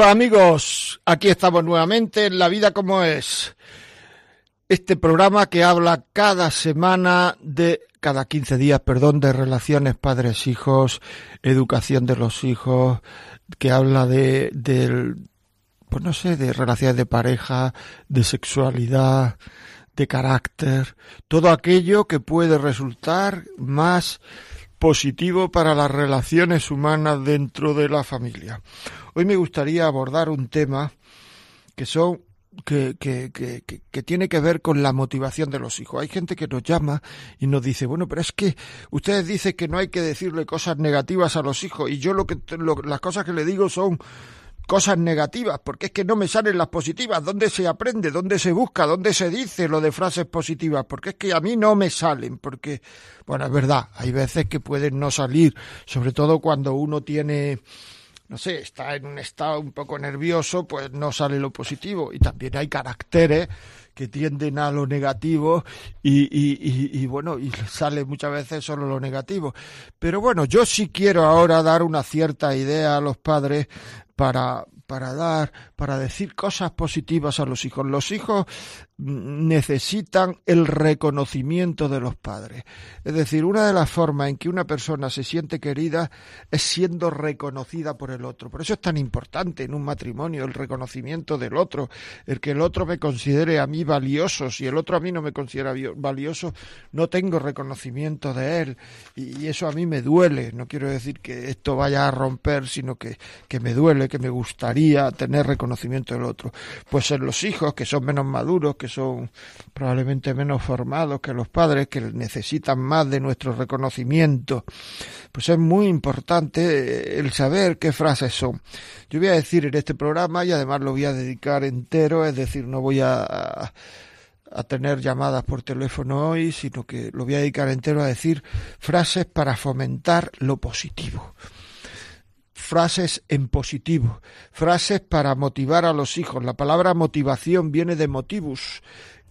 Hola amigos, aquí estamos nuevamente en La vida como es. Este programa que habla cada semana de, cada 15 días, perdón, de relaciones padres-hijos, educación de los hijos, que habla de, del, pues no sé, de relaciones de pareja, de sexualidad, de carácter, todo aquello que puede resultar más positivo para las relaciones humanas dentro de la familia. Hoy me gustaría abordar un tema que son que, que, que, que, tiene que ver con la motivación de los hijos. Hay gente que nos llama y nos dice, bueno, pero es que ustedes dicen que no hay que decirle cosas negativas a los hijos y yo lo que las cosas que le digo son cosas negativas, porque es que no me salen las positivas. ¿Dónde se aprende? ¿Dónde se busca? ¿Dónde se dice lo de frases positivas? Porque es que a mí no me salen, porque, bueno, es verdad, hay veces que pueden no salir, sobre todo cuando uno tiene no sé, está en un estado un poco nervioso, pues no sale lo positivo. Y también hay caracteres que tienden a lo negativo y, y, y, bueno, y sale muchas veces solo lo negativo. Pero bueno, yo sí quiero ahora dar una cierta idea a los padres para, para dar, para decir cosas positivas a los hijos. Los hijos necesitan el reconocimiento de los padres. Es decir, una de las formas en que una persona se siente querida es siendo reconocida por el otro. Por eso es tan importante en un matrimonio el reconocimiento del otro, el que el otro me considere a mí valioso. Si el otro a mí no me considera valioso, no tengo reconocimiento de él. Y eso a mí me duele. No quiero decir que esto vaya a romper, sino que, que me duele, que me gustaría tener reconocimiento del otro. Pues en los hijos, que son menos maduros, que son probablemente menos formados que los padres, que necesitan más de nuestro reconocimiento, pues es muy importante el saber qué frases son. Yo voy a decir en este programa y además lo voy a dedicar entero, es decir, no voy a, a tener llamadas por teléfono hoy, sino que lo voy a dedicar entero a decir frases para fomentar lo positivo frases en positivo, frases para motivar a los hijos. La palabra motivación viene de motivus,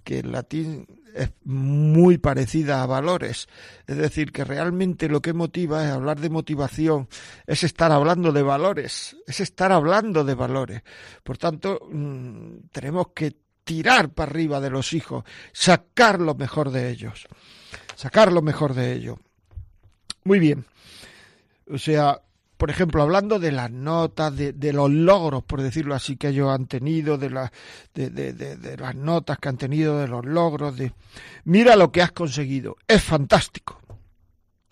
que en latín es muy parecida a valores. Es decir, que realmente lo que motiva es hablar de motivación, es estar hablando de valores, es estar hablando de valores. Por tanto, mm, tenemos que tirar para arriba de los hijos, sacar lo mejor de ellos, sacar lo mejor de ellos. Muy bien. O sea, por ejemplo, hablando de las notas, de, los logros, por decirlo así, que ellos han tenido, de, de, de, las notas que han tenido, de los logros, de mira lo que has conseguido, es fantástico.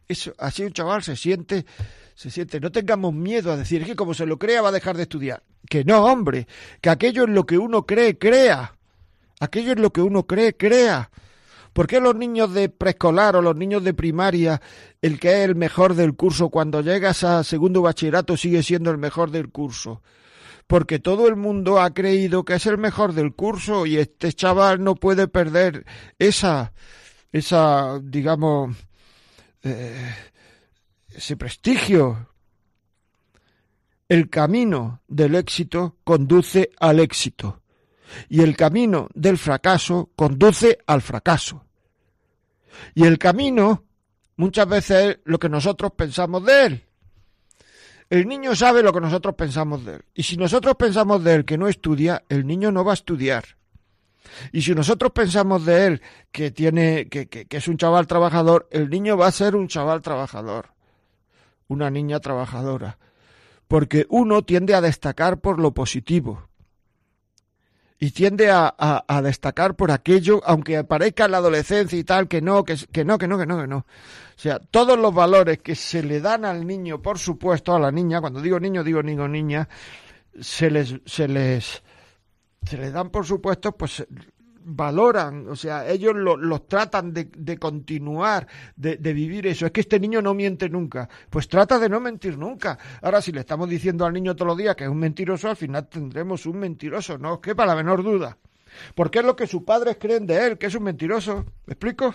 Eso, así un chaval se siente, se siente, no tengamos miedo a decir que como se lo crea va a dejar de estudiar. Que no, hombre, que aquello es lo que uno cree, crea. Aquello es lo que uno cree, crea. ¿Por qué los niños de preescolar o los niños de primaria, el que es el mejor del curso, cuando llegas a segundo bachillerato sigue siendo el mejor del curso? Porque todo el mundo ha creído que es el mejor del curso y este chaval no puede perder esa, esa, digamos, eh, ese prestigio. El camino del éxito conduce al éxito y el camino del fracaso conduce al fracaso. Y el camino muchas veces es lo que nosotros pensamos de él. El niño sabe lo que nosotros pensamos de él. Y si nosotros pensamos de él que no estudia, el niño no va a estudiar. Y si nosotros pensamos de él que tiene, que, que, que es un chaval trabajador, el niño va a ser un chaval trabajador. Una niña trabajadora. Porque uno tiende a destacar por lo positivo y tiende a, a, destacar por aquello, aunque parezca en la adolescencia y tal, que no, que, que no, que no, que no, que no. O sea, todos los valores que se le dan al niño, por supuesto, a la niña, cuando digo niño, digo niño, niña, se les, se les, se les dan por supuesto, pues valoran, o sea, ellos los tratan de, continuar, de, vivir eso. Es que este niño no miente nunca. Pues trata de no mentir nunca. Ahora, si le estamos diciendo al niño todos los días que es un mentiroso, al final tendremos un mentiroso, no os quepa la menor duda. Porque es lo que sus padres creen de él, que es un mentiroso. ¿Me explico?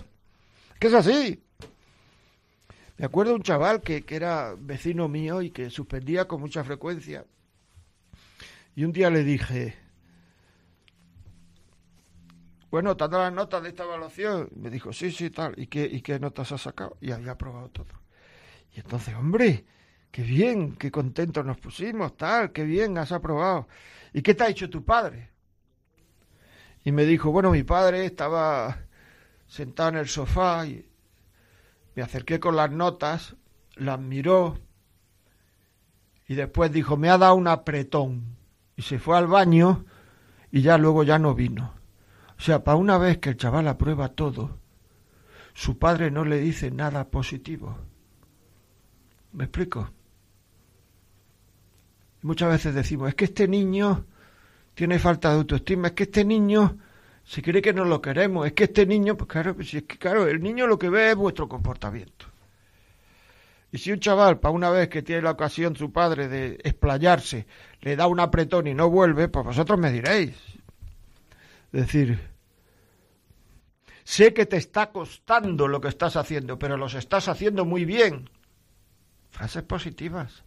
Que es así. Me acuerdo un chaval que, que era vecino mío y que suspendía con mucha frecuencia. Y un día le dije, bueno, ¿te las notas de esta evaluación? Me dijo, sí, sí, tal. ¿Y qué, ¿Y qué notas has sacado? Y había aprobado todo. Y entonces, hombre, qué bien, qué contentos nos pusimos, tal, qué bien, has aprobado. ¿Y qué te ha dicho tu padre? Y me dijo, bueno, mi padre estaba sentado en el sofá y me acerqué con las notas, las miró y después dijo, me ha dado un apretón. Y se fue al baño y ya luego ya no vino. O sea, para una vez que el chaval aprueba todo, su padre no le dice nada positivo. ¿Me explico? Muchas veces decimos, es que este niño tiene falta de autoestima, es que este niño se cree que no lo queremos, es que este niño, pues claro, pues es que claro, el niño lo que ve es vuestro comportamiento. Y si un chaval, para una vez que tiene la ocasión su padre de explayarse, le da un apretón y no vuelve, pues vosotros me diréis. Es decir, Sé que te está costando lo que estás haciendo, pero los estás haciendo muy bien. Frases positivas.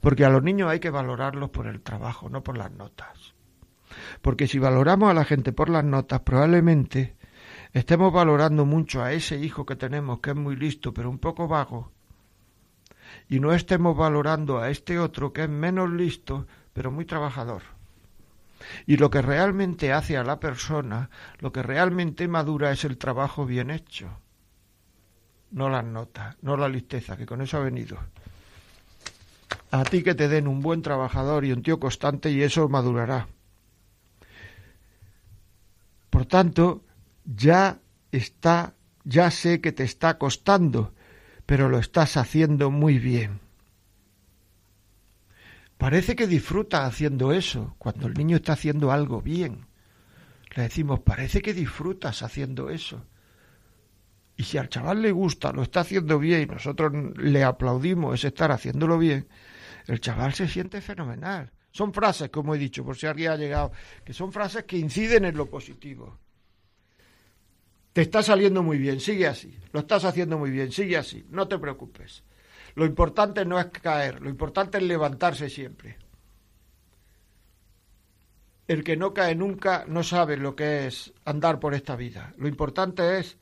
Porque a los niños hay que valorarlos por el trabajo, no por las notas. Porque si valoramos a la gente por las notas, probablemente estemos valorando mucho a ese hijo que tenemos, que es muy listo, pero un poco vago, y no estemos valorando a este otro, que es menos listo, pero muy trabajador. Y lo que realmente hace a la persona, lo que realmente madura es el trabajo bien hecho, no las notas, no la listeza, que con eso ha venido. A ti que te den un buen trabajador y un tío constante y eso madurará. Por tanto, ya está, ya sé que te está costando, pero lo estás haciendo muy bien. Parece que disfruta haciendo eso, cuando el niño está haciendo algo bien. Le decimos, parece que disfrutas haciendo eso. Y si al chaval le gusta, lo está haciendo bien y nosotros le aplaudimos ese estar haciéndolo bien, el chaval se siente fenomenal. Son frases, como he dicho, por si alguien ha llegado, que son frases que inciden en lo positivo. Te está saliendo muy bien, sigue así. Lo estás haciendo muy bien, sigue así. No te preocupes. Lo importante no es caer, lo importante es levantarse siempre. El que no cae nunca no sabe lo que es andar por esta vida. Lo importante es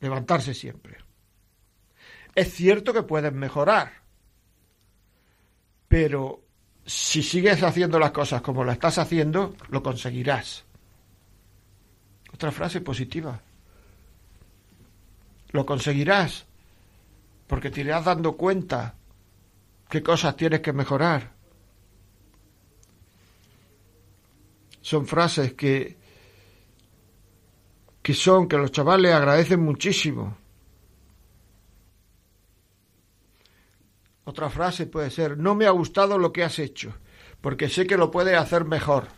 levantarse siempre. Es cierto que puedes mejorar, pero si sigues haciendo las cosas como las estás haciendo, lo conseguirás. Otra frase positiva. Lo conseguirás porque te irás dando cuenta qué cosas tienes que mejorar. Son frases que, que son, que los chavales agradecen muchísimo. Otra frase puede ser, no me ha gustado lo que has hecho, porque sé que lo puedes hacer mejor.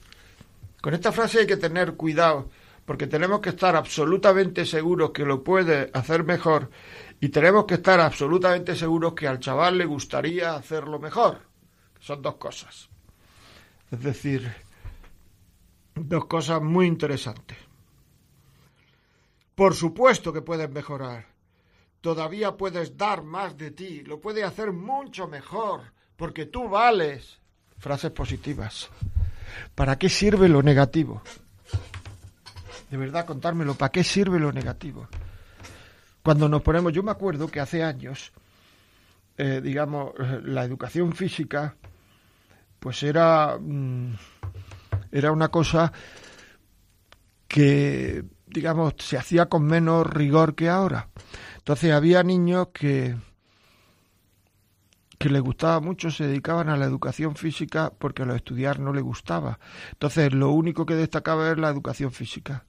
Con esta frase hay que tener cuidado, porque tenemos que estar absolutamente seguros que lo puede hacer mejor y tenemos que estar absolutamente seguros que al chaval le gustaría hacerlo mejor. Son dos cosas. Es decir, dos cosas muy interesantes. Por supuesto que puedes mejorar. Todavía puedes dar más de ti. Lo puedes hacer mucho mejor. Porque tú vales. Frases positivas. ¿Para qué sirve lo negativo? De verdad, contármelo. ¿Para qué sirve lo negativo? Cuando nos ponemos, yo me acuerdo que hace años, eh, digamos, la educación física, pues era, mm, era una cosa que, digamos, se hacía con menos rigor que ahora. Entonces había niños que, que les gustaba mucho, se dedicaban a la educación física porque a lo estudiar no les gustaba. Entonces lo único que destacaba era la educación física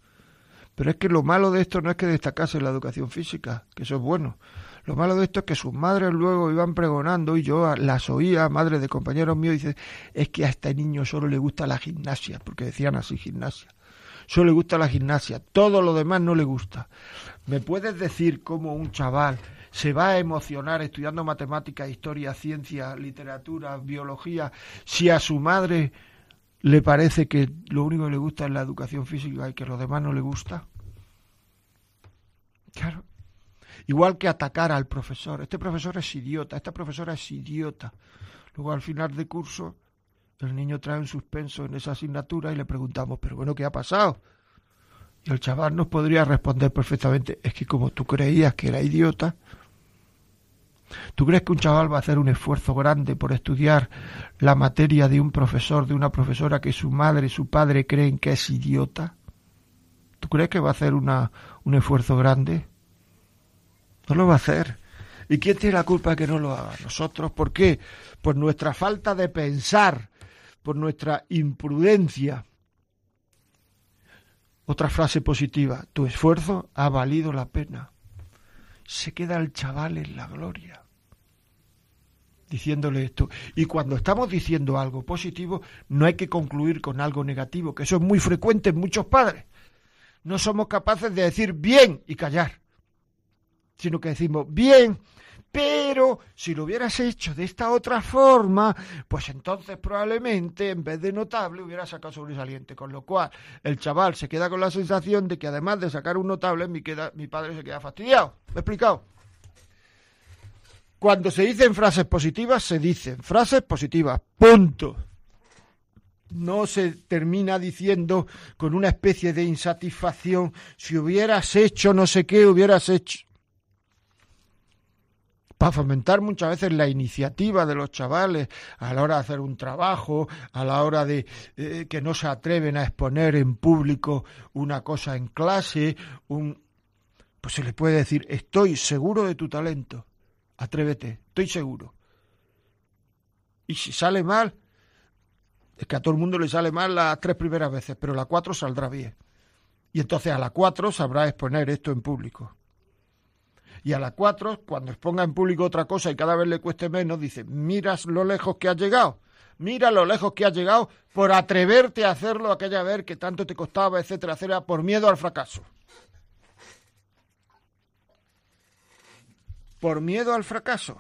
Pero es que lo malo de esto no es que destacase la educación física, que eso es bueno. Lo malo de esto es que sus madres luego iban pregonando y yo las oía, madres de compañeros míos, y dice, es que a este niño solo le gusta la gimnasia, porque decían así gimnasia. Solo le gusta la gimnasia, todo lo demás no le gusta. ¿Me puedes decir cómo un chaval se va a emocionar estudiando matemáticas, historia, ciencia, literatura, biología, si a su madre le parece que lo único que le gusta es la educación física y que lo demás no le gusta? Claro. Igual que atacar al profesor. Este profesor es idiota, esta profesora es idiota. Luego al final de curso el niño trae un suspenso en esa asignatura y le preguntamos, pero bueno, ¿qué ha pasado? Y el chaval nos podría responder perfectamente, es que como tú creías que era idiota, ¿tú crees que un chaval va a hacer un esfuerzo grande por estudiar la materia de un profesor, de una profesora que su madre y su padre creen que es idiota? ¿Tú crees que va a hacer un esfuerzo grande? No lo va a hacer. ¿Y quién tiene la culpa de que no lo haga? Nosotros. ¿Por qué? Por nuestra falta de pensar, por nuestra imprudencia. Otra frase positiva, tu esfuerzo ha valido la pena. Se queda el chaval en la gloria diciéndole esto. Y cuando estamos diciendo algo positivo, no hay que concluir con algo negativo, que eso es muy frecuente en muchos padres. No somos capaces de decir bien y callar sino que decimos, bien, pero si lo hubieras hecho de esta otra forma, pues entonces probablemente en vez de notable hubiera sacado sobresaliente. Con lo cual el chaval se queda con la sensación de que además de sacar un notable, mi padre se queda fastidiado. ¿Me he explicado? Cuando se dicen frases positivas, se dicen frases positivas. Punto. No se termina diciendo con una especie de insatisfacción, si hubieras hecho no sé qué, hubieras hecho para fomentar muchas veces la iniciativa de los chavales a la hora de hacer un trabajo, a la hora de eh, que no se atreven a exponer en público una cosa en clase, un pues se le puede decir, estoy seguro de tu talento, atrévete, estoy seguro. Y si sale mal, es que a todo el mundo le sale mal las tres primeras veces, pero la cuatro saldrá bien. Y entonces a la cuatro sabrá exponer esto en público. Y a las cuatro, cuando exponga en público otra cosa y cada vez le cueste menos, dice, miras lo lejos que has llegado. Mira lo lejos que has llegado por atreverte a hacerlo aquella vez que tanto te costaba, etcétera, etcétera, por miedo al fracaso. Por miedo al fracaso.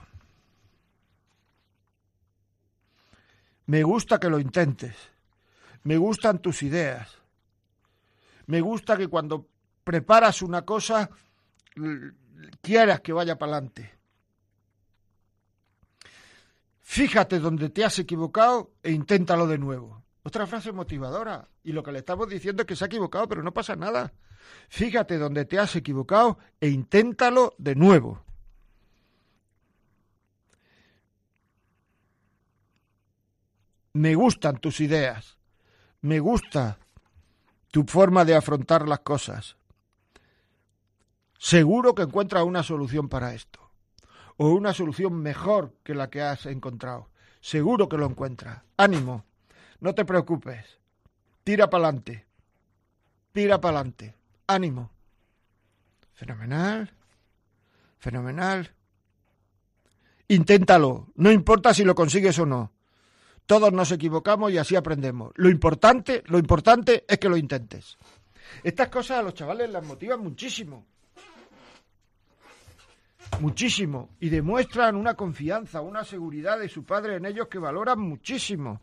Me gusta que lo intentes. Me gustan tus ideas. Me gusta que cuando preparas una cosa quieras que vaya para adelante. Fíjate donde te has equivocado e inténtalo de nuevo. Otra frase motivadora. Y lo que le estamos diciendo es que se ha equivocado, pero no pasa nada. Fíjate donde te has equivocado e inténtalo de nuevo. Me gustan tus ideas. Me gusta tu forma de afrontar las cosas. Seguro que encuentras una solución para esto. O una solución mejor que la que has encontrado. Seguro que lo encuentras. Ánimo. No te preocupes. Tira para adelante. Tira para adelante. Ánimo. Fenomenal. Fenomenal. Inténtalo. No importa si lo consigues o no. Todos nos equivocamos y así aprendemos. Lo importante, lo importante es que lo intentes. Estas cosas a los chavales las motivan muchísimo muchísimo y demuestran una confianza, una seguridad de su padre en ellos que valoran muchísimo.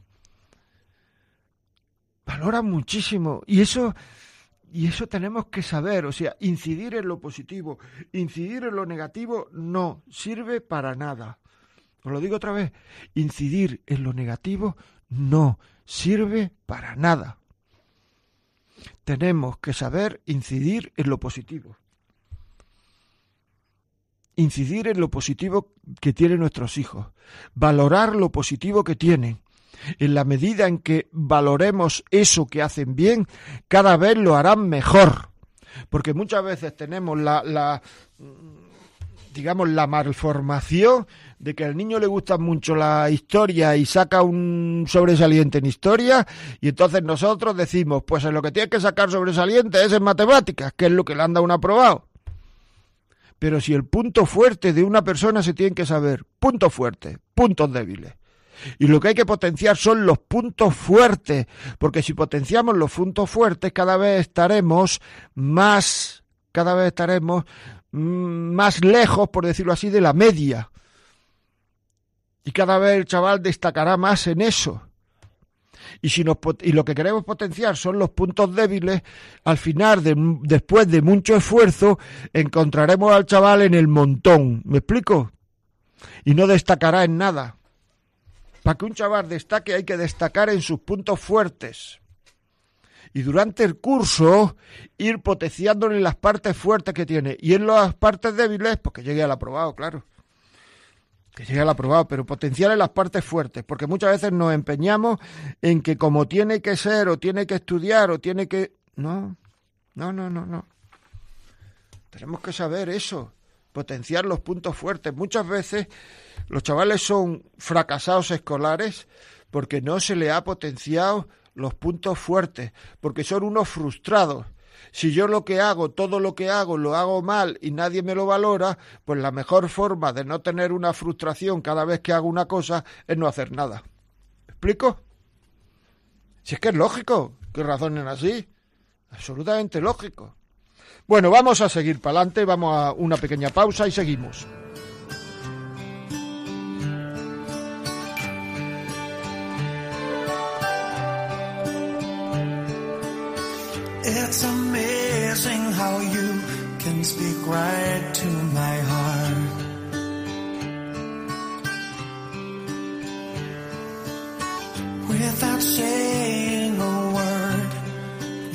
Valoran muchísimo y eso y eso tenemos que saber, o sea, incidir en lo positivo, incidir en lo negativo no sirve para nada. Os lo digo otra vez, incidir en lo negativo no sirve para nada. Tenemos que saber incidir en lo positivo incidir en lo positivo que tienen nuestros hijos, valorar lo positivo que tienen. En la medida en que valoremos eso que hacen bien, cada vez lo harán mejor. Porque muchas veces tenemos la, la digamos, la malformación de que al niño le gusta mucho la historia y saca un sobresaliente en historia, y entonces nosotros decimos, pues en lo que tiene que sacar sobresaliente es en matemáticas, que es lo que le han dado un aprobado. Pero si el punto fuerte de una persona se tiene que saber, puntos fuertes, puntos débiles. Y lo que hay que potenciar son los puntos fuertes, porque si potenciamos los puntos fuertes, cada vez estaremos más, cada vez estaremos mm, más lejos, por decirlo así, de la media. Y cada vez el chaval destacará más en eso. Y, si nos, y lo que queremos potenciar son los puntos débiles, al final, después de mucho esfuerzo, encontraremos al chaval en el montón. ¿Me explico? Y no destacará en nada. Para que un chaval destaque hay que destacar en sus puntos fuertes. Y durante el curso ir potenciándole las partes fuertes que tiene. Y en las partes débiles, pues que llegue al aprobado, claro. Que llegue al aprobado, pero potenciarle las partes fuertes. Porque muchas veces nos empeñamos en que como tiene que ser, o tiene que estudiar, o tiene que... No, no, no, no, no. Tenemos que saber eso potenciar los puntos fuertes. Muchas veces los chavales son fracasados escolares porque no se le ha potenciado los puntos fuertes, porque son unos frustrados. Si yo lo que hago, todo lo que hago, lo hago mal y nadie me lo valora, pues la mejor forma de no tener una frustración cada vez que hago una cosa es no hacer nada. ¿Me explico? Si es que es lógico que razonen así. Absolutamente lógico. Bueno, vamos a seguir para adelante, vamos a una pequeña pausa y seguimos. How you can speak right to my heart. Without saying a word,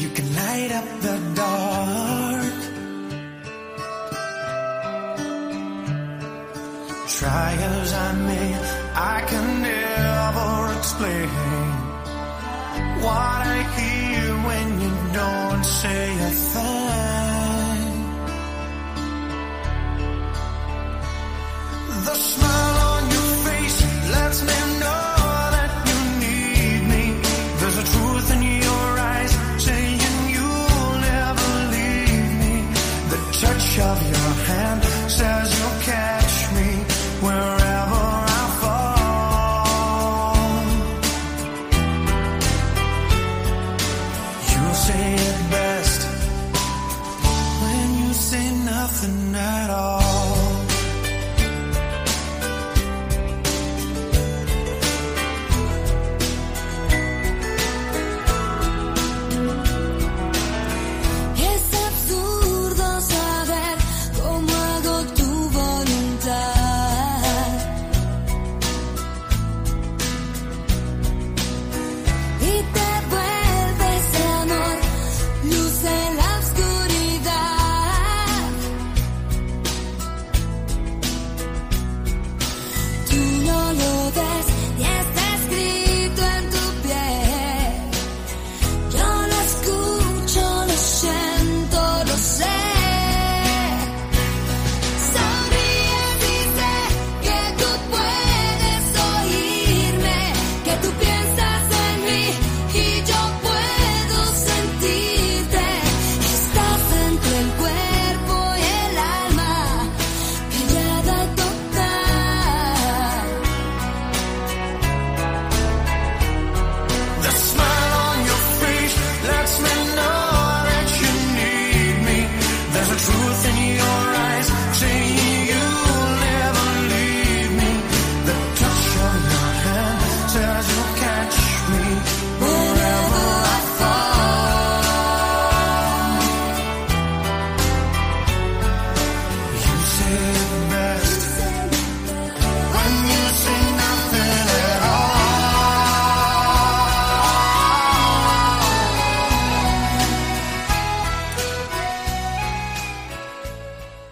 you can light up the dark. Try as I may, I can never explain what I hear when you don't say a thing. Says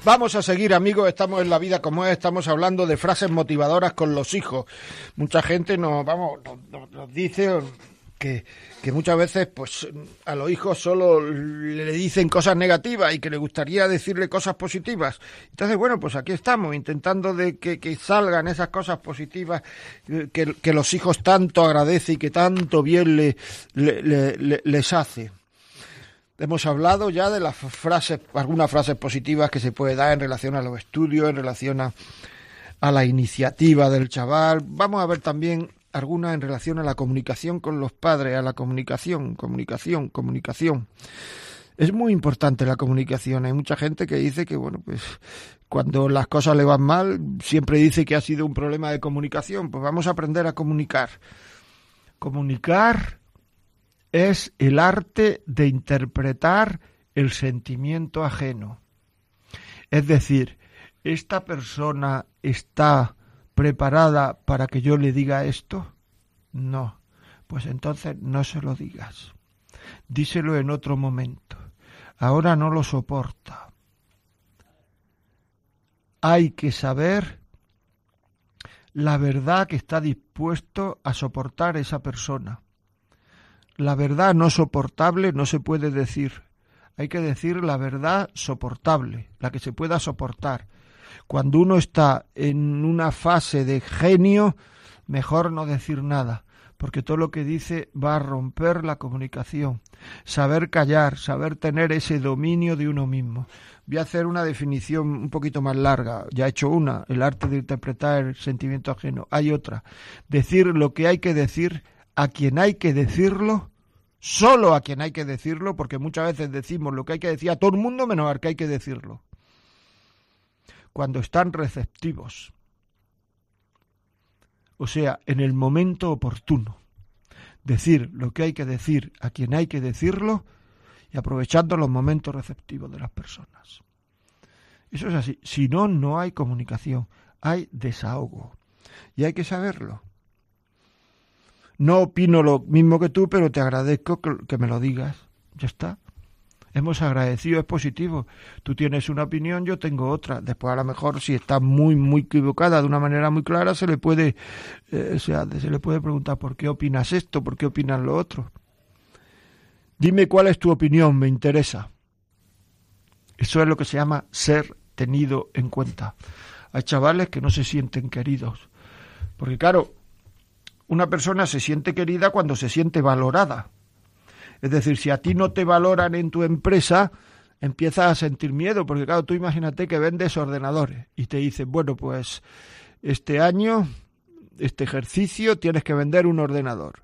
Vamos a seguir, amigos. Estamos en la vida como es. Estamos hablando de frases motivadoras con los hijos. Mucha gente nos, vamos, nos, nos- dice que, muchas veces pues a los hijos solo le dicen cosas negativas y que le gustaría decirle cosas positivas. Entonces, bueno, pues aquí estamos intentando de que, salgan esas cosas positivas eh, que, los hijos tanto agradecen y que tanto bien le- les hace. Hemos hablado ya de las frases, algunas frases positivas que se puede dar en relación a los estudios, en relación a, a la iniciativa del chaval. Vamos a ver también algunas en relación a la comunicación con los padres, a la comunicación, comunicación, comunicación. Es muy importante la comunicación. Hay mucha gente que dice que, bueno, pues cuando las cosas le van mal, siempre dice que ha sido un problema de comunicación. Pues vamos a aprender a comunicar. Comunicar es el arte de interpretar el sentimiento ajeno. Es decir, ¿esta persona está preparada para que yo le diga esto? No. Pues entonces no se lo digas. Díselo en otro momento. Ahora no lo soporta. Hay que saber la verdad que está dispuesto a soportar esa persona. La verdad no soportable no se puede decir. Hay que decir la verdad soportable, la que se pueda soportar. Cuando uno está en una fase de genio, mejor no decir nada, porque todo lo que dice va a romper la comunicación. Saber callar, saber tener ese dominio de uno mismo. Voy a hacer una definición un poquito más larga. Ya he hecho una, el arte de interpretar el sentimiento ajeno. Hay otra. Decir lo que hay que decir a quien hay que decirlo, solo a quien hay que decirlo, porque muchas veces decimos lo que hay que decir a todo el mundo menos al que hay que decirlo. Cuando están receptivos. O sea, en el momento oportuno. Decir lo que hay que decir a quien hay que decirlo y aprovechando los momentos receptivos de las personas. Eso es así. Si no, no hay comunicación, hay desahogo. Y hay que saberlo. No opino lo mismo que tú, pero te agradezco que, que me lo digas. Ya está. Hemos agradecido, es positivo. Tú tienes una opinión, yo tengo otra. Después, a lo mejor, si está muy, muy equivocada de una manera muy clara, se le puede, eh, o sea, se le puede preguntar por qué opinas esto, por qué opinas lo otro. Dime cuál es tu opinión, me interesa. Eso es lo que se llama ser tenido en cuenta. Hay chavales que no se sienten queridos. Porque claro, una persona se siente querida cuando se siente valorada. Es decir, si a ti no te valoran en tu empresa, empiezas a sentir miedo, porque claro, tú imagínate que vendes ordenadores y te dicen, bueno, pues este año, este ejercicio, tienes que vender un ordenador.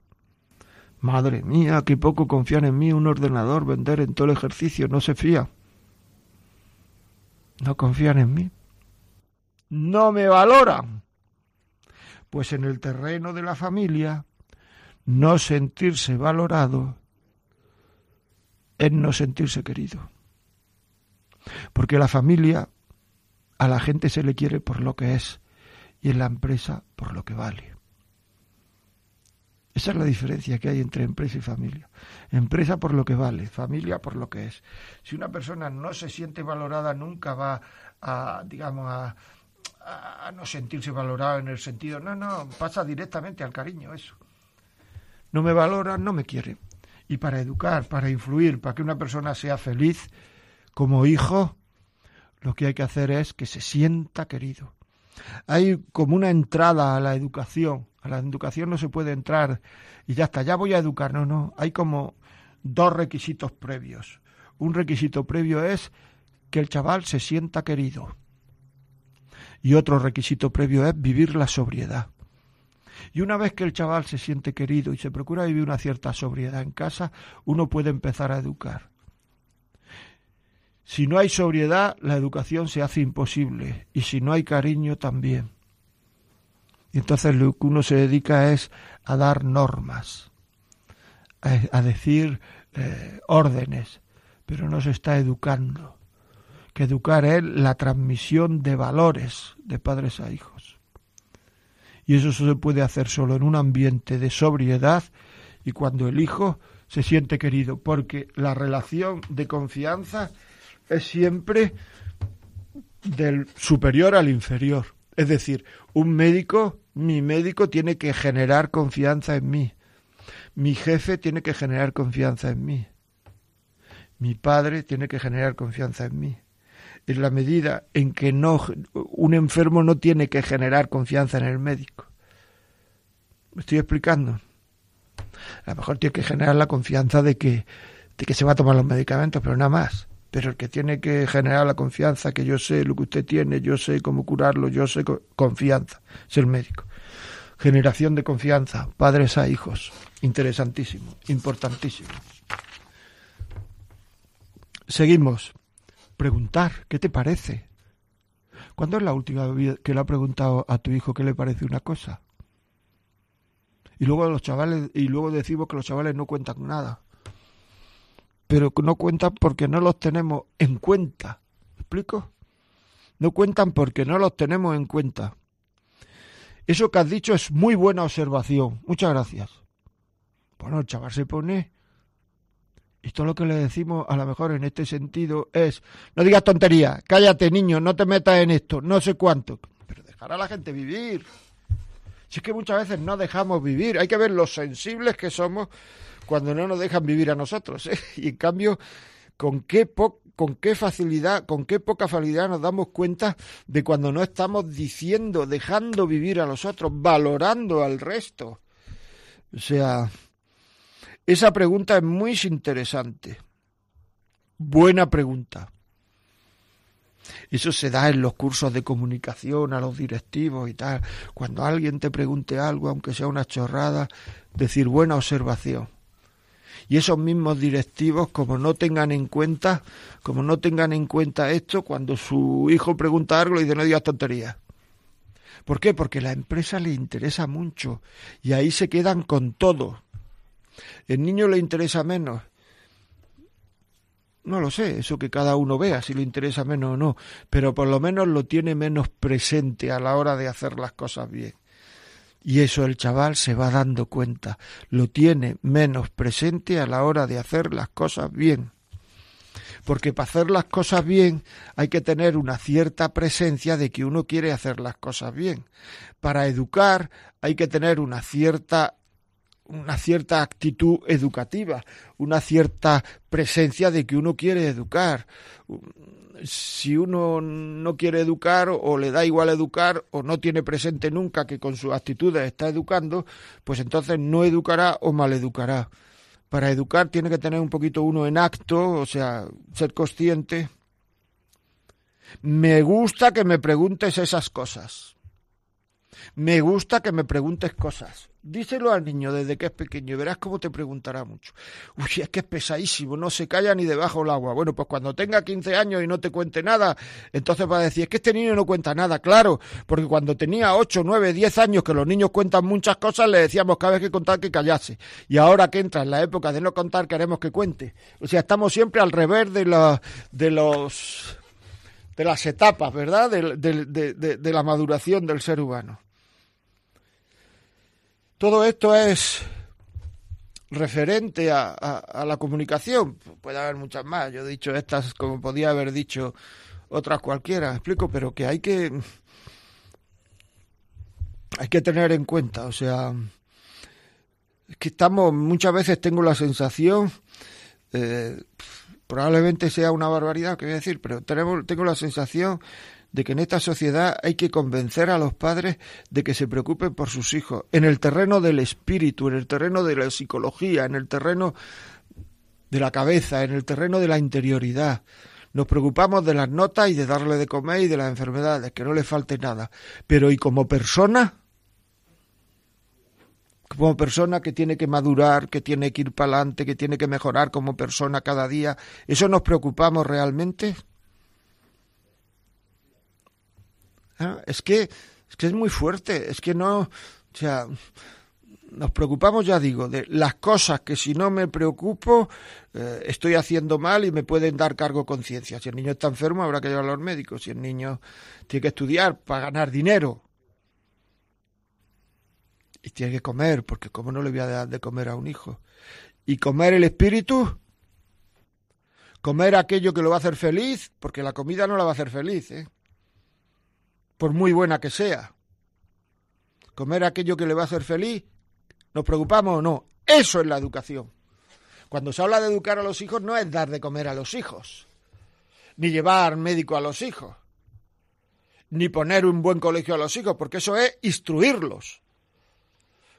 Madre mía, qué poco confían en mí un ordenador, vender en todo el ejercicio, no se fía. No confían en mí. No me valoran. Pues en el terreno de la familia, no sentirse valorado es no sentirse querido. Porque la familia a la gente se le quiere por lo que es y en la empresa por lo que vale. Esa es la diferencia que hay entre empresa y familia. Empresa por lo que vale, familia por lo que es. Si una persona no se siente valorada, nunca va a, digamos, a, a no sentirse valorado en el sentido, no, no, pasa directamente al cariño eso. No me valoran, no me quieren. Y para educar, para influir, para que una persona sea feliz como hijo, lo que hay que hacer es que se sienta querido. Hay como una entrada a la educación. A la educación no se puede entrar y ya está, ya voy a educar. No, no. Hay como dos requisitos previos. Un requisito previo es que el chaval se sienta querido. Y otro requisito previo es vivir la sobriedad. Y una vez que el chaval se siente querido y se procura vivir una cierta sobriedad en casa, uno puede empezar a educar. Si no hay sobriedad, la educación se hace imposible. Y si no hay cariño, también. Y entonces lo que uno se dedica es a dar normas, a, decir eh, órdenes, pero no se está educando. Que educar es la transmisión de valores de padres a hijos. Y eso se puede hacer solo en un ambiente de sobriedad y cuando el hijo se siente querido, porque la relación de confianza es siempre del superior al inferior. Es decir, un médico, mi médico tiene que generar confianza en mí. Mi jefe tiene que generar confianza en mí. Mi padre tiene que generar confianza en mí. En la medida en que no un enfermo no tiene que generar confianza en el médico. ¿Me estoy explicando? A lo mejor tiene que generar la confianza de que, de que se va a tomar los medicamentos, pero nada más. Pero el que tiene que generar la confianza, que yo sé lo que usted tiene, yo sé cómo curarlo, yo sé co- confianza, es el médico. Generación de confianza, padres a hijos. Interesantísimo, importantísimo. Seguimos. Preguntar, ¿qué te parece? ¿Cuándo es la última vez que le ha preguntado a tu hijo qué le parece una cosa? Y luego los chavales, y luego decimos que los chavales no cuentan nada. Pero no cuentan porque no los tenemos en cuenta. ¿Me explico? No cuentan porque no los tenemos en cuenta. Eso que has dicho es muy buena observación. Muchas gracias. Bueno, el chaval se pone. Y todo lo que le decimos, a lo mejor en este sentido, es: no digas tonterías, cállate, niño, no te metas en esto, no sé cuánto. Pero dejar a la gente vivir. Si es que muchas veces no dejamos vivir, hay que ver lo sensibles que somos cuando no nos dejan vivir a nosotros. ¿eh? Y en cambio, con qué, con qué facilidad, con qué poca facilidad nos damos cuenta de cuando no estamos diciendo, dejando vivir a los otros, valorando al resto. O sea, esa pregunta es muy interesante. Buena pregunta. Eso se da en los cursos de comunicación a los directivos y tal. Cuando alguien te pregunte algo, aunque sea una chorrada, decir buena observación. Y esos mismos directivos, como no tengan en cuenta, como no tengan en cuenta esto, cuando su hijo pregunta algo, le dice no digas tonterías. ¿Por qué? Porque la empresa le interesa mucho y ahí se quedan con todo. El niño le interesa menos. No lo sé, eso que cada uno vea, si le interesa menos o no, pero por lo menos lo tiene menos presente a la hora de hacer las cosas bien. Y eso el chaval se va dando cuenta, lo tiene menos presente a la hora de hacer las cosas bien. Porque para hacer las cosas bien hay que tener una cierta presencia de que uno quiere hacer las cosas bien. Para educar hay que tener una cierta una cierta actitud educativa, una cierta presencia de que uno quiere educar. Si uno no quiere educar o le da igual educar o no tiene presente nunca que con sus actitudes está educando, pues entonces no educará o maleducará. Para educar tiene que tener un poquito uno en acto, o sea, ser consciente. Me gusta que me preguntes esas cosas. Me gusta que me preguntes cosas. Díselo al niño desde que es pequeño y verás cómo te preguntará mucho. Uy, es que es pesadísimo, no se calla ni debajo del agua. Bueno, pues cuando tenga 15 años y no te cuente nada, entonces va a decir, es que este niño no cuenta nada, claro, porque cuando tenía 8, 9, 10 años, que los niños cuentan muchas cosas, le decíamos cada vez que contar que callase. Y ahora que entra en la época de no contar, queremos que cuente. O sea, estamos siempre al revés de, de los de las etapas, ¿verdad? De, de, de, la maduración del ser humano. Todo esto es referente a, la comunicación. Puede haber muchas más. Yo he dicho estas como podía haber dicho otras cualquiera, ¿me explico, pero que hay que hay que tener en cuenta, o sea, es que estamos muchas veces tengo la sensación eh, probablemente sea una barbaridad que voy a decir, pero tenemos tengo la sensación de que en esta sociedad hay que convencer a los padres de que se preocupen por sus hijos, en el terreno del espíritu, en el terreno de la psicología, en el terreno de la cabeza, en el terreno de la interioridad. Nos preocupamos de las notas y de darle de comer y de las enfermedades, que no le falte nada. Pero ¿y como persona? Como persona que tiene que madurar, que tiene que ir para adelante, que tiene que mejorar como persona cada día, ¿eso nos preocupamos realmente? Es que, es que es muy fuerte, es que no, o sea, nos preocupamos, ya digo, de las cosas que si no me preocupo eh, estoy haciendo mal y me pueden dar cargo conciencia. Si el niño está enfermo habrá que llevarlo a los médicos, si el niño tiene que estudiar para ganar dinero y tiene que comer, porque cómo no le voy a dar de comer a un hijo. Y comer el espíritu, comer aquello que lo va a hacer feliz, porque la comida no la va a hacer feliz, ¿eh? Por muy buena que sea. Comer aquello que le va a hacer feliz, ¿nos preocupamos o no? Eso es la educación. Cuando se habla de educar a los hijos no es dar de comer a los hijos, ni llevar médico a los hijos, ni poner un buen colegio a los hijos, porque eso es instruirlos.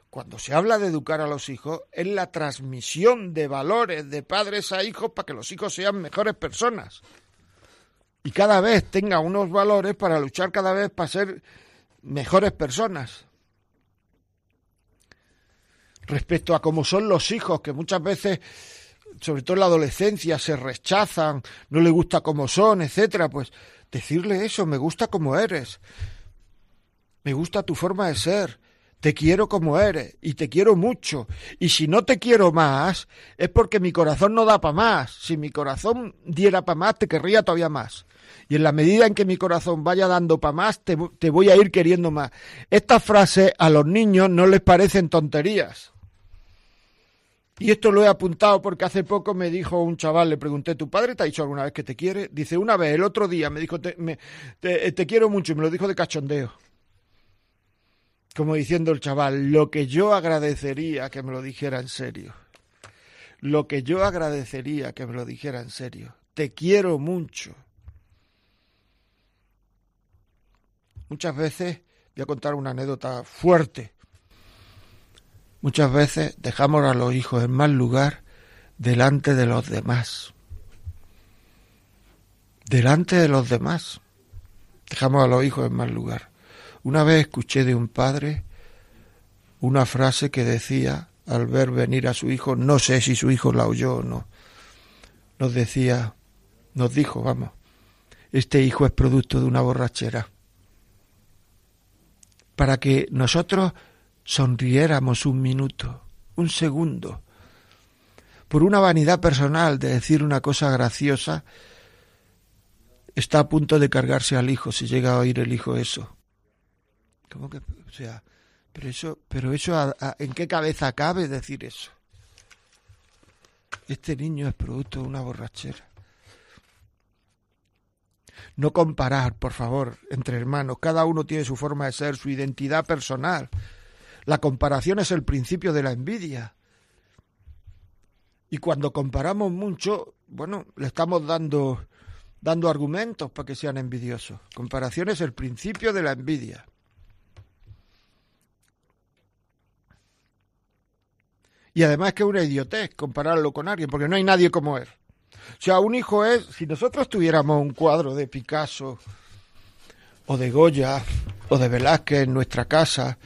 Cuando se habla de educar a los hijos es la transmisión de valores de padres a hijos para que los hijos sean mejores personas y cada vez tengan unos valores para luchar cada vez para ser mejores personas. Respecto a cómo son los hijos, que muchas veces, sobre todo en la adolescencia, se rechazan, no le gusta cómo son, etcétera, pues decirle eso, me gusta como eres, me gusta tu forma de ser, te quiero como eres y te quiero mucho. Y si no te quiero más, es porque mi corazón no da para más. Si mi corazón diera para más, te querría todavía más. Y en la medida en que mi corazón vaya dando para más, te, voy a ir queriendo más. Estas frases a los niños no les parecen tonterías. Y esto lo he apuntado porque hace poco me dijo un chaval, le pregunté, ¿tu padre te ha dicho alguna vez que te quiere? Dice, una vez, el otro día, me dijo, te, te quiero mucho, y me lo dijo de cachondeo. Como diciendo el chaval, lo que yo agradecería que me lo dijera en serio. Lo que yo agradecería que me lo dijera en serio. Te quiero mucho. Muchas veces, voy a contar una anécdota fuerte. Muchas veces dejamos a los hijos en mal lugar delante de los demás. Delante de los demás. Dejamos a los hijos en mal lugar. Una vez escuché de un padre una frase que decía, al ver venir a su hijo, no sé si su hijo la oyó o no, nos decía, nos dijo, vamos, este hijo es producto de una borrachera. Para que nosotros sonriéramos un minuto, un segundo, por una vanidad personal de decir una cosa graciosa, está a punto de cargarse al hijo si llega a oír el hijo eso. ¿Cómo que, o sea, pero eso, pero eso, a- ¿en qué cabeza cabe decir eso? Este niño es producto de una borrachera. No comparar, por favor, entre hermanos. Cada uno tiene su forma de ser, su identidad personal. La comparación es el principio de la envidia. Y cuando comparamos mucho, bueno, le estamos dando, dando argumentos para que sean envidiosos. Comparación es el principio de la envidia. Y además que es una idiotez compararlo con alguien, porque no hay nadie como él. Sea, un hijo es, si nosotros tuviéramos un cuadro de Picasso o de Goya o de Velázquez en nuestra casa,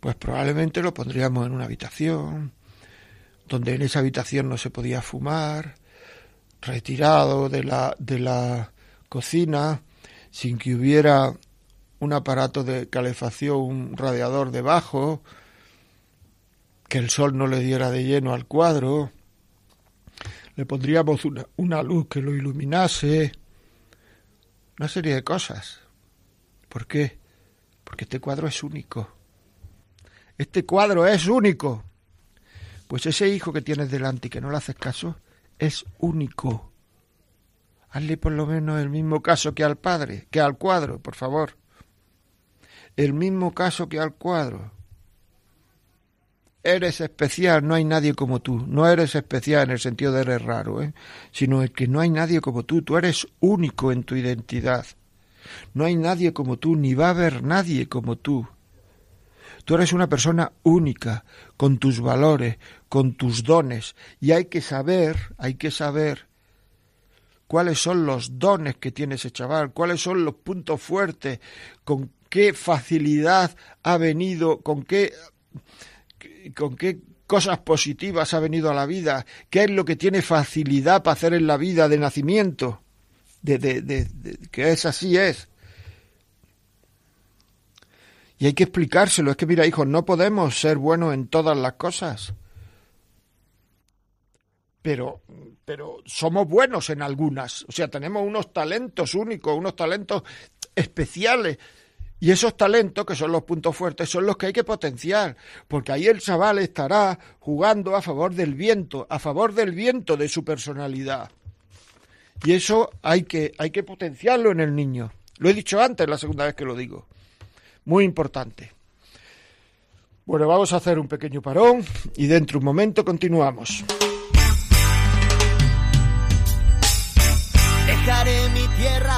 pues probablemente lo pondríamos en una habitación, donde en esa habitación no se podía fumar, retirado de la, de la cocina, sin que hubiera un aparato de calefacción, un radiador debajo, que el sol no le diera de lleno al cuadro, le pondríamos una, una luz que lo iluminase, una serie de cosas. ¿Por qué? Porque este cuadro es único. Este cuadro es único. Pues ese hijo que tienes delante y que no le haces caso es único. Hazle por lo menos el mismo caso que al padre, que al cuadro, por favor. El mismo caso que al cuadro. Eres especial, no hay nadie como tú. No eres especial en el sentido de eres raro, ¿eh? sino que no hay nadie como tú. Tú eres único en tu identidad. No hay nadie como tú, ni va a haber nadie como tú. Tú eres una persona única, con tus valores, con tus dones, y hay que saber, hay que saber cuáles son los dones que tiene ese chaval, cuáles son los puntos fuertes, con qué facilidad ha venido, con qué con qué cosas positivas ha venido a la vida, qué es lo que tiene facilidad para hacer en la vida de nacimiento, de, que es así es. Y hay que explicárselo. Es que, mira, hijo, no podemos ser buenos en todas las cosas. Pero, pero somos buenos en algunas. O sea, tenemos unos talentos únicos, unos talentos especiales. Y esos talentos, que son los puntos fuertes, son los que hay que potenciar, porque ahí el chaval estará jugando a favor del viento, a favor del viento de su personalidad. Y eso hay que, hay que potenciarlo en el niño. Lo he dicho antes, la segunda vez que lo digo. Muy importante. Bueno, vamos a hacer un pequeño parón y dentro de un momento continuamos. Dejaré mi tierra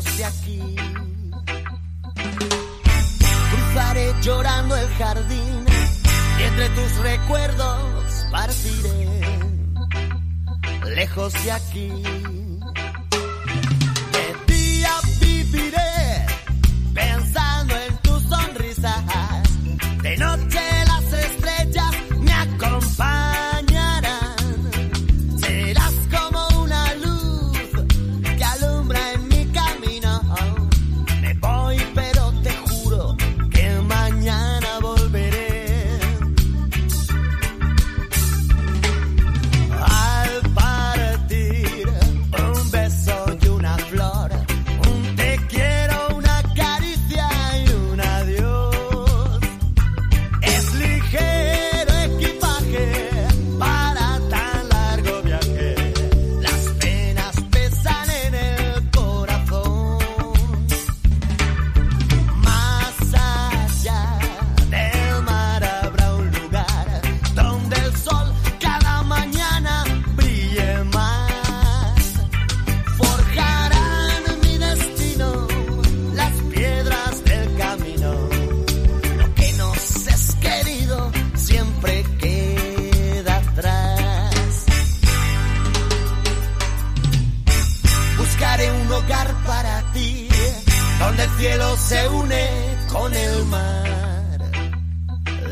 lejos de aquí. Cruzaré llorando el jardín y entre tus recuerdos partiré lejos de aquí.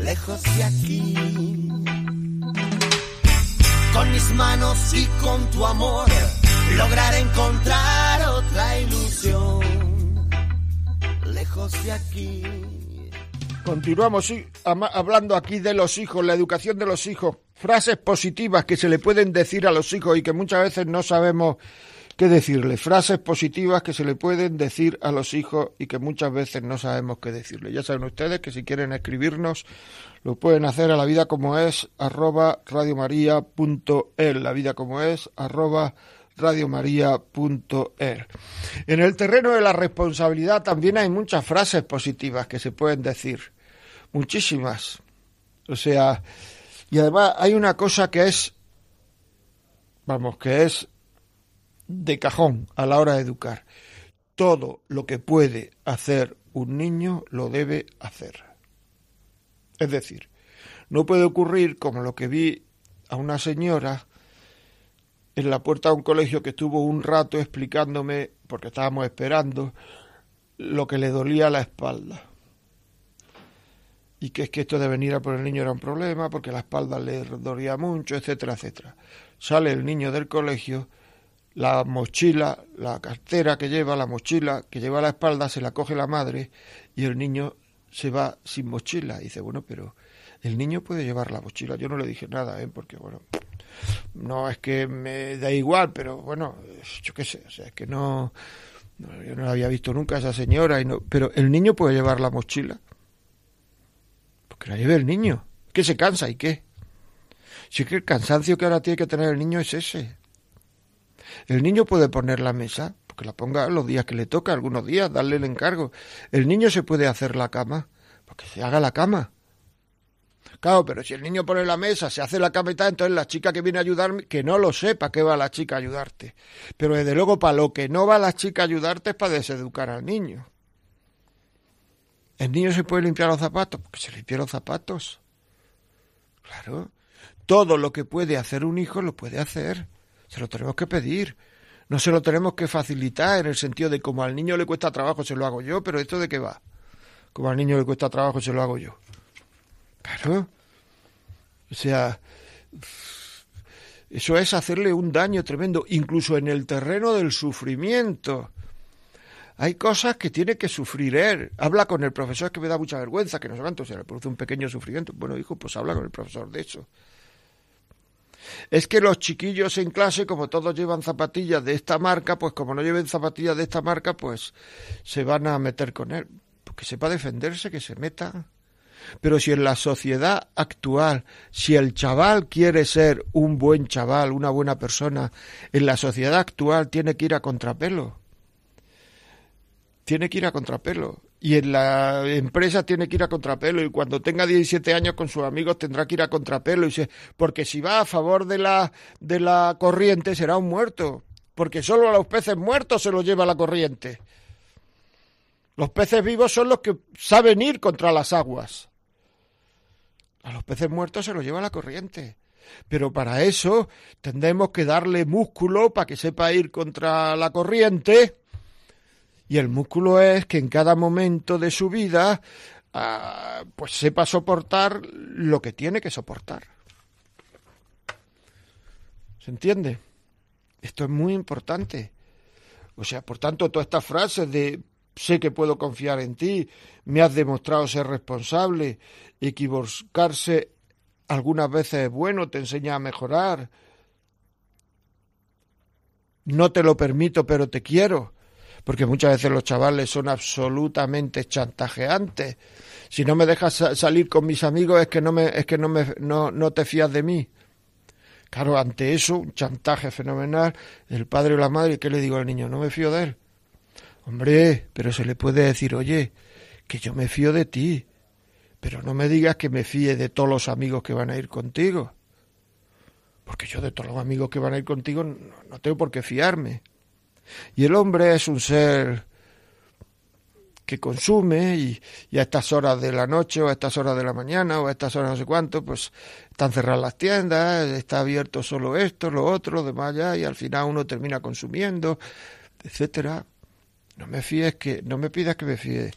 Lejos de aquí. Con mis manos y con tu amor, lograré encontrar otra ilusión, lejos de aquí. Continuamos hablando aquí de los hijos, la educación de los hijos, frases positivas que se le pueden decir a los hijos y que muchas veces no sabemos qué decirle, frases positivas que se le pueden decir a los hijos y que muchas veces no sabemos qué decirle. Ya saben ustedes que si quieren escribirnos lo pueden hacer a la vida como es arroba radiomaria.el, la vida como es arroba radiomaria.er. En el terreno de la responsabilidad también hay muchas frases positivas que se pueden decir, muchísimas. O sea, y además hay una cosa que es, vamos, que es de cajón a la hora de educar. Todo lo que puede hacer un niño lo debe hacer. Es decir, no puede ocurrir como lo que vi a una señora en la puerta de un colegio que estuvo un rato explicándome, porque estábamos esperando, lo que le dolía la espalda. Y que es que esto de venir a por el niño era un problema, porque la espalda le dolía mucho, etcétera, etcétera. Sale el niño del colegio, la mochila, la cartera que lleva, la mochila que lleva a la espalda, se la coge la madre y el niño se va sin mochila. Dice, bueno, pero el niño puede llevar la mochila. Yo no le dije nada, ¿eh? porque bueno, no es que me da igual, pero bueno, yo qué sé, o sea, es que no, yo no la había visto nunca esa señora, y no, pero el niño puede llevar la mochila. Porque la lleve el niño, que se cansa y qué. Si es que el cansancio que ahora tiene que tener el niño es ese. El niño puede poner la mesa, porque la ponga los días que le toca, algunos días, darle el encargo. El niño se puede hacer la cama, porque se haga la cama. Claro, pero si el niño pone la mesa, se hace la cama y tal, entonces la chica que viene a ayudarme, que no lo sepa qué va la chica a ayudarte. Pero desde luego, para lo que no va la chica a ayudarte es para deseducar al niño. ¿El niño se puede limpiar los zapatos? Porque se limpia los zapatos. Claro. Todo lo que puede hacer un hijo lo puede hacer. Se lo tenemos que pedir. No se lo tenemos que facilitar en el sentido de como al niño le cuesta trabajo, se lo hago yo, pero ¿esto de qué va? Como al niño le cuesta trabajo, se lo hago yo. Claro. O sea, eso es hacerle un daño tremendo, incluso en el terreno del sufrimiento. Hay cosas que tiene que sufrir él. Habla con el profesor, es que me da mucha vergüenza, que no sé cuánto, se le produce un pequeño sufrimiento. Bueno, hijo, pues habla con el profesor de eso. Es que los chiquillos en clase, como todos llevan zapatillas de esta marca, pues como no lleven zapatillas de esta marca, pues se van a meter con él. Porque sepa defenderse, que se meta. Pero si en la sociedad actual, si el chaval quiere ser un buen chaval, una buena persona, en la sociedad actual tiene que ir a contrapelo. tiene que ir a contrapelo. Y en la empresa tiene que ir a contrapelo. Y cuando tenga 17 años con sus amigos tendrá que ir a contrapelo. Y se, porque si va a favor de la, de la corriente será un muerto. Porque solo a los peces muertos se los lleva la corriente. Los peces vivos son los que saben ir contra las aguas. A los peces muertos se los lleva la corriente. Pero para eso tendremos que darle músculo para que sepa ir contra la corriente. Y el músculo es que en cada momento de su vida ah, pues sepa soportar lo que tiene que soportar. ¿Se entiende? Esto es muy importante. O sea, por tanto, todas estas frases de sé que puedo confiar en ti, me has demostrado ser responsable, equivocarse algunas veces es bueno, te enseña a mejorar. No te lo permito, pero te quiero. Porque muchas veces los chavales son absolutamente chantajeantes. Si no me dejas sa- salir con mis amigos es que no me, es que no me, no, no te fías de mí. Claro, ante eso, un chantaje fenomenal, el padre o la madre, ¿qué le digo al niño? No me fío de él. Hombre, pero se le puede decir, oye, que yo me fío de ti, pero no me digas que me fíe de todos los amigos que van a ir contigo. Porque yo de todos los amigos que van a ir contigo no tengo por qué fiarme. Y el hombre es un ser que consume y, a estas horas de la noche o a estas horas de la mañana o a estas horas no sé cuánto, pues están cerradas las tiendas, está abierto solo esto, lo otro, lo demás ya, y al final uno termina consumiendo, etcétera. No me fíes que, no me pidas que me fíe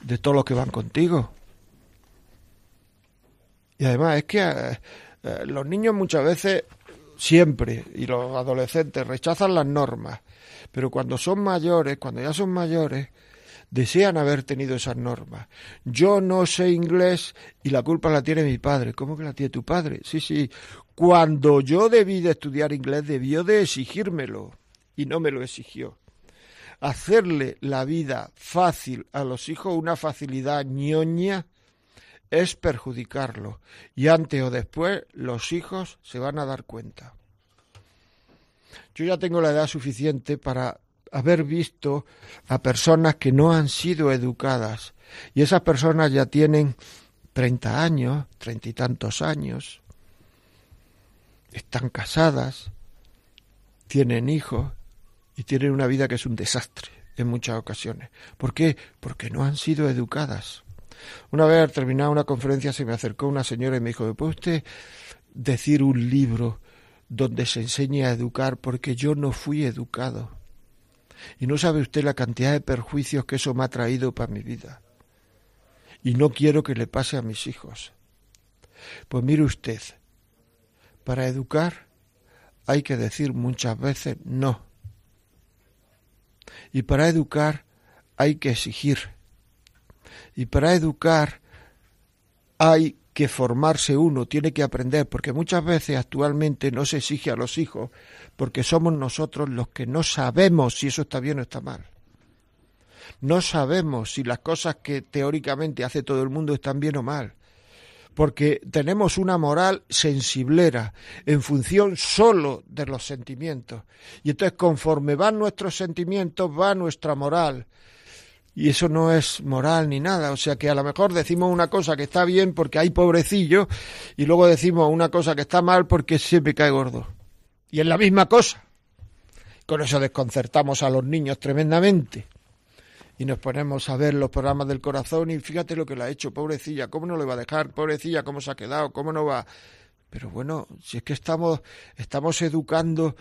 de todos los que van contigo. Y además es que eh, eh, los niños muchas veces, siempre, y los adolescentes rechazan las normas, pero cuando son mayores, cuando ya son mayores, desean haber tenido esas normas. Yo no sé inglés y la culpa la tiene mi padre. ¿Cómo que la tiene tu padre? Sí, sí. Cuando yo debí de estudiar inglés, debió de exigírmelo y no me lo exigió. Hacerle la vida fácil a los hijos, una facilidad ñoña, es perjudicarlo. Y antes o después los hijos se van a dar cuenta. Yo ya tengo la edad suficiente para haber visto a personas que no han sido educadas. Y esas personas ya tienen treinta años, treinta y tantos años, están casadas, tienen hijos y tienen una vida que es un desastre en muchas ocasiones. ¿Por qué? Porque no han sido educadas. Una vez al terminar una conferencia se me acercó una señora y me dijo, ¿me puede usted decir un libro donde se enseñe a educar? Porque yo no fui educado. Y no sabe usted la cantidad de perjuicios que eso me ha traído para mi vida. Y no quiero que le pase a mis hijos. Pues mire usted, para educar hay que decir muchas veces no. Y para educar hay que exigir. Y para educar hay que formarse uno, tiene que aprender, porque muchas veces actualmente no se exige a los hijos, porque somos nosotros los que no sabemos si eso está bien o está mal. No sabemos si las cosas que teóricamente hace todo el mundo están bien o mal, porque tenemos una moral sensiblera en función solo de los sentimientos. Y entonces conforme van nuestros sentimientos va nuestra moral. Y eso no es moral ni nada. O sea que a lo mejor decimos una cosa que está bien porque hay pobrecillo y luego decimos una cosa que está mal porque siempre cae gordo. Y es la misma cosa. Con eso desconcertamos a los niños tremendamente. Y nos ponemos a ver los programas del corazón y fíjate lo que le ha hecho, pobrecilla, ¿cómo no le va a dejar? Pobrecilla, ¿cómo se ha quedado? ¿Cómo no va? Pero bueno, si es que estamos, estamos educando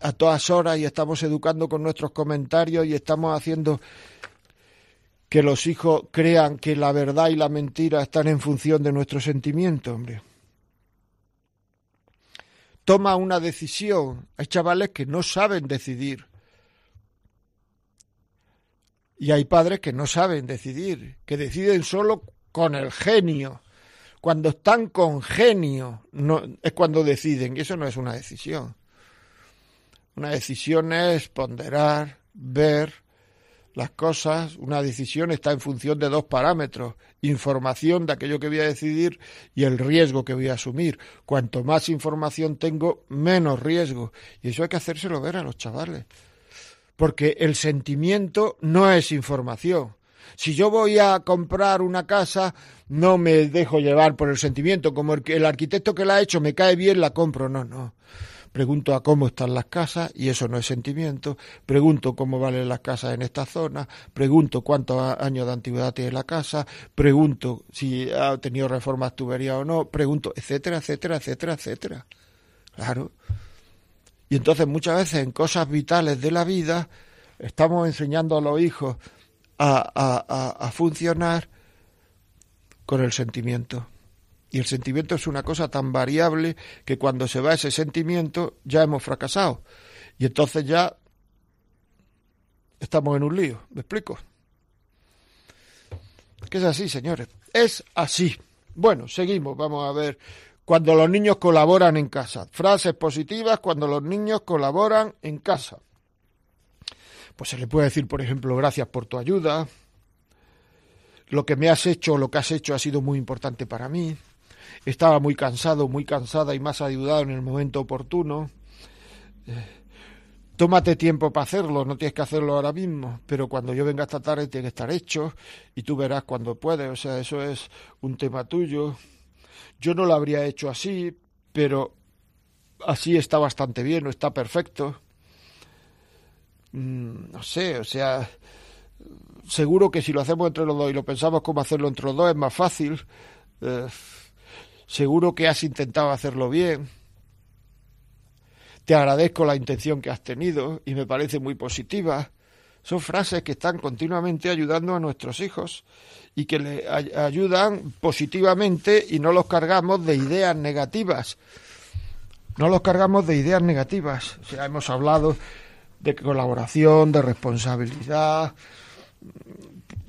a todas horas y estamos educando con nuestros comentarios y estamos haciendo que los hijos crean que la verdad y la mentira están en función de nuestro sentimiento, hombre. Toma una decisión. Hay chavales que no saben decidir. Y hay padres que no saben decidir, que deciden solo con el genio. Cuando están con genio no, es cuando deciden, y eso no es una decisión. Una decisión es ponderar, ver las cosas. Una decisión está en función de dos parámetros, información de aquello que voy a decidir y el riesgo que voy a asumir. Cuanto más información tengo, menos riesgo. Y eso hay que hacérselo ver a los chavales. porque el sentimiento no es información. Si yo voy a comprar una casa, no me dejo llevar por el sentimiento, como el, el arquitecto que la ha hecho me cae bien, la compro. No, no. Pregunto a cómo están las casas y eso no es sentimiento. Pregunto cómo valen las casas en esta zona. Pregunto cuántos años de antigüedad tiene la casa. Pregunto si ha tenido reformas tuberías o no. Pregunto, etcétera, etcétera, etcétera, etcétera. Claro. Y entonces muchas veces en cosas vitales de la vida estamos enseñando a los hijos a, a- a- a funcionar con el sentimiento. Y el sentimiento es una cosa tan variable que cuando se va ese sentimiento ya hemos fracasado. Y entonces ya estamos en un lío. ¿Me explico? Que es así, señores. Es así. Bueno, seguimos. Vamos a ver. Cuando los niños colaboran en casa. Frases positivas cuando los niños colaboran en casa. Pues se le puede decir, por ejemplo, gracias por tu ayuda. Lo que me has hecho, lo que has hecho ha sido muy importante para mí. Estaba muy cansado, muy cansada y más ayudado en el momento oportuno. Eh, Tómate tiempo para hacerlo, no tienes que hacerlo ahora mismo, pero cuando yo venga esta tarde tiene que estar hecho y tú verás cuando puedes, o sea, eso es un tema tuyo. Yo no lo habría hecho así, pero así está bastante bien, o está perfecto. Mm, no sé, o sea, seguro que si lo hacemos entre los dos y lo pensamos cómo hacerlo entre los dos es más fácil. Eh, seguro que has intentado hacerlo bien. Te agradezco la intención que has tenido y me parece muy positiva. Son frases que están continuamente ayudando a nuestros hijos y que le ay- ayudan positivamente y no los cargamos de ideas negativas. No los cargamos de ideas negativas. O sea, hemos hablado de colaboración, de responsabilidad,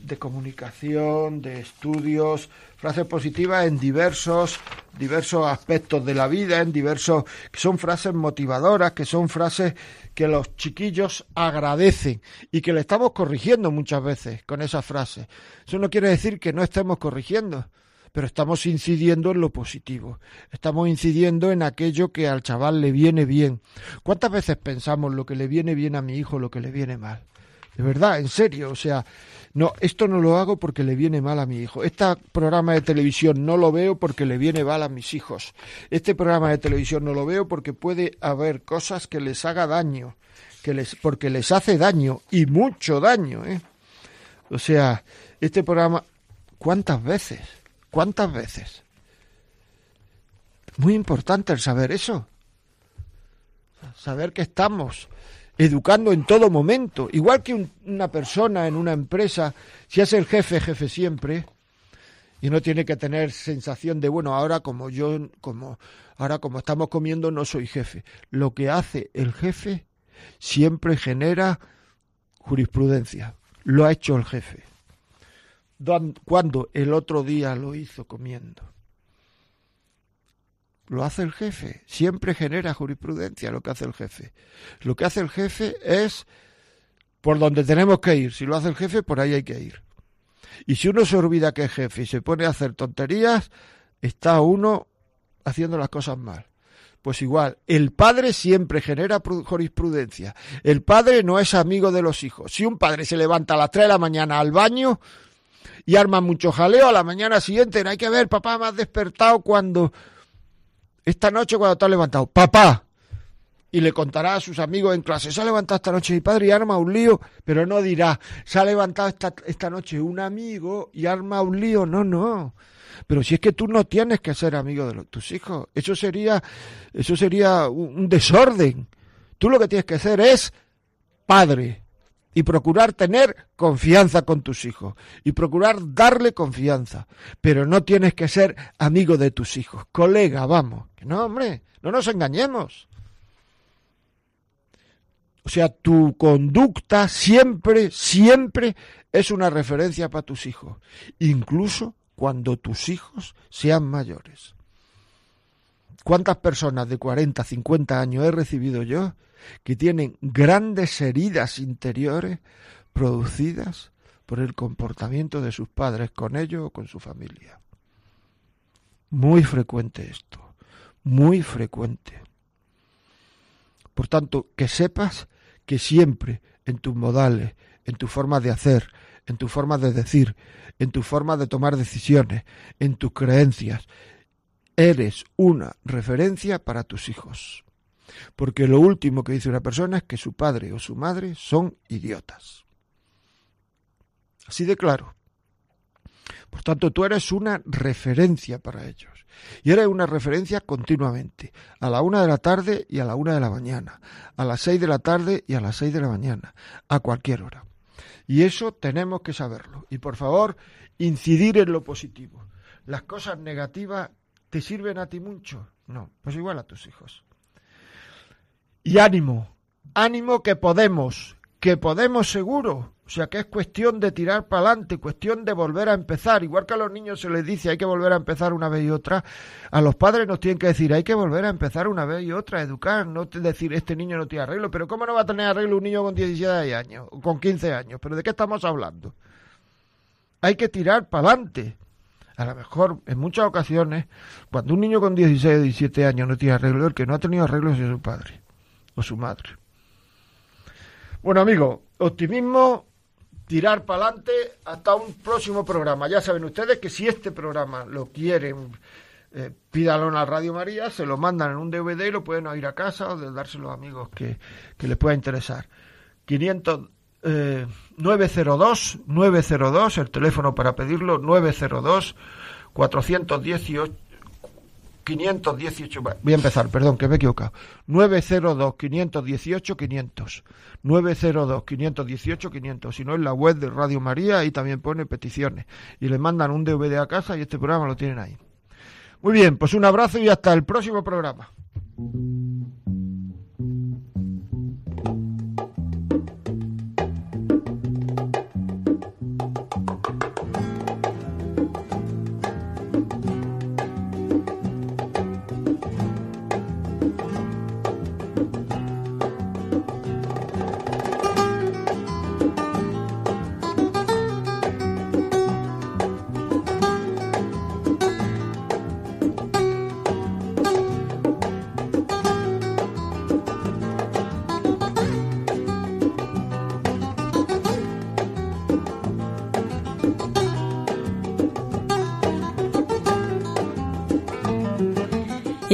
de comunicación, de estudios, frases positivas en diversos diversos aspectos de la vida, en diversos que son frases motivadoras, que son frases que los chiquillos agradecen y que le estamos corrigiendo muchas veces con esas frases. Eso no quiere decir que no estemos corrigiendo, pero estamos incidiendo en lo positivo, estamos incidiendo en aquello que al chaval le viene bien. ¿Cuántas veces pensamos lo que le viene bien a mi hijo, lo que le viene mal? De verdad, en serio, o sea, no, esto no lo hago porque le viene mal a mi hijo. Este programa de televisión no lo veo porque le viene mal a mis hijos. Este programa de televisión no lo veo porque puede haber cosas que les haga daño, que les, porque les hace daño y mucho daño, ¿eh? O sea, este programa, ¿cuántas veces? ¿Cuántas veces? Muy importante el saber eso. Saber que estamos educando en todo momento. Igual que un- una persona en una empresa, si es el jefe, jefe siempre, y no tiene que tener sensación de, bueno, ahora como yo, como, ahora como estamos comiendo, no soy jefe. Lo que hace el jefe siempre genera jurisprudencia. Lo ha hecho el jefe. Cuando el otro día lo hizo comiendo. Lo hace el jefe. Siempre genera jurisprudencia lo que hace el jefe. Lo que hace el jefe es por donde tenemos que ir. Si lo hace el jefe, por ahí hay que ir. Y si uno se olvida que es jefe y se pone a hacer tonterías, está uno haciendo las cosas mal. Pues igual, el padre siempre genera pru- jurisprudencia. El padre no es amigo de los hijos. Si un padre se levanta a las 3 de la mañana al baño y arma mucho jaleo, a la mañana siguiente no hay que ver, papá, me has despertado cuando esta noche cuando te has levantado, papá, y le contará a sus amigos en clase, se ha levantado esta noche mi padre y arma un lío, pero no dirá, se ha levantado esta, esta noche un amigo y arma un lío, no, no. Pero si es que tú no tienes que ser amigo de tus hijos, eso sería, eso sería un, desorden. Tú lo que tienes que hacer es padre y procurar tener confianza con tus hijos y procurar darle confianza, pero no tienes que ser amigo de tus hijos, colega, vamos, no, hombre, no nos engañemos. O sea, tu conducta siempre, siempre es una referencia para tus hijos, incluso cuando tus hijos sean mayores. ¿Cuántas personas de 40, 50 años he recibido yo que tienen grandes heridas interiores producidas por el comportamiento de sus padres con ellos o con su familia? Muy frecuente esto, muy frecuente. Por tanto, que sepas que siempre en tus modales, en tu forma de hacer, en tu forma de decir, en tu forma de tomar decisiones, en tus creencias. Eres una referencia para tus hijos. Porque lo último que dice una persona es que su padre o su madre son idiotas. Así de claro. Por tanto, tú eres una referencia para ellos. Y eres una referencia continuamente. A la una de la tarde y a la una de la mañana. A las seis de la tarde y a las seis de la mañana. A cualquier hora. Y eso tenemos que saberlo. Y por favor, incidir en lo positivo. Las cosas negativas te sirven a ti mucho. No, pues igual a tus hijos. Y ánimo, ánimo que podemos, que podemos seguro. O sea que es cuestión de tirar para adelante, cuestión de volver a empezar. Igual que a los niños se les dice hay que volver a empezar una vez y otra, a los padres nos tienen que decir hay que volver a empezar una vez y otra, educar, no decir este niño no tiene arreglo. Pero ¿cómo no va a tener arreglo un niño con 17 años con 15 años? ¿Pero de qué estamos hablando? Hay que tirar para adelante. A lo mejor, en muchas ocasiones, cuando un niño con 16 o 17 años no tiene arreglo, el que no ha tenido arreglo es su padre o su madre. Bueno, amigos, optimismo, tirar para adelante hasta un próximo programa. Ya saben ustedes que si este programa lo quieren, eh, pídalo a Radio María, se lo mandan en un DVD y lo pueden oír a casa o de dárselo a amigos que, que les pueda interesar. 500, eh, 902, 902, el teléfono para pedirlo, 902 418 518, va, voy a empezar, perdón, que me he equivocado. 902 518 500. 902 518 500. Si no, en la web de Radio María, ahí también pone peticiones. Y le mandan un DVD a casa y este programa lo tienen ahí. Muy bien, pues un abrazo y hasta el próximo programa.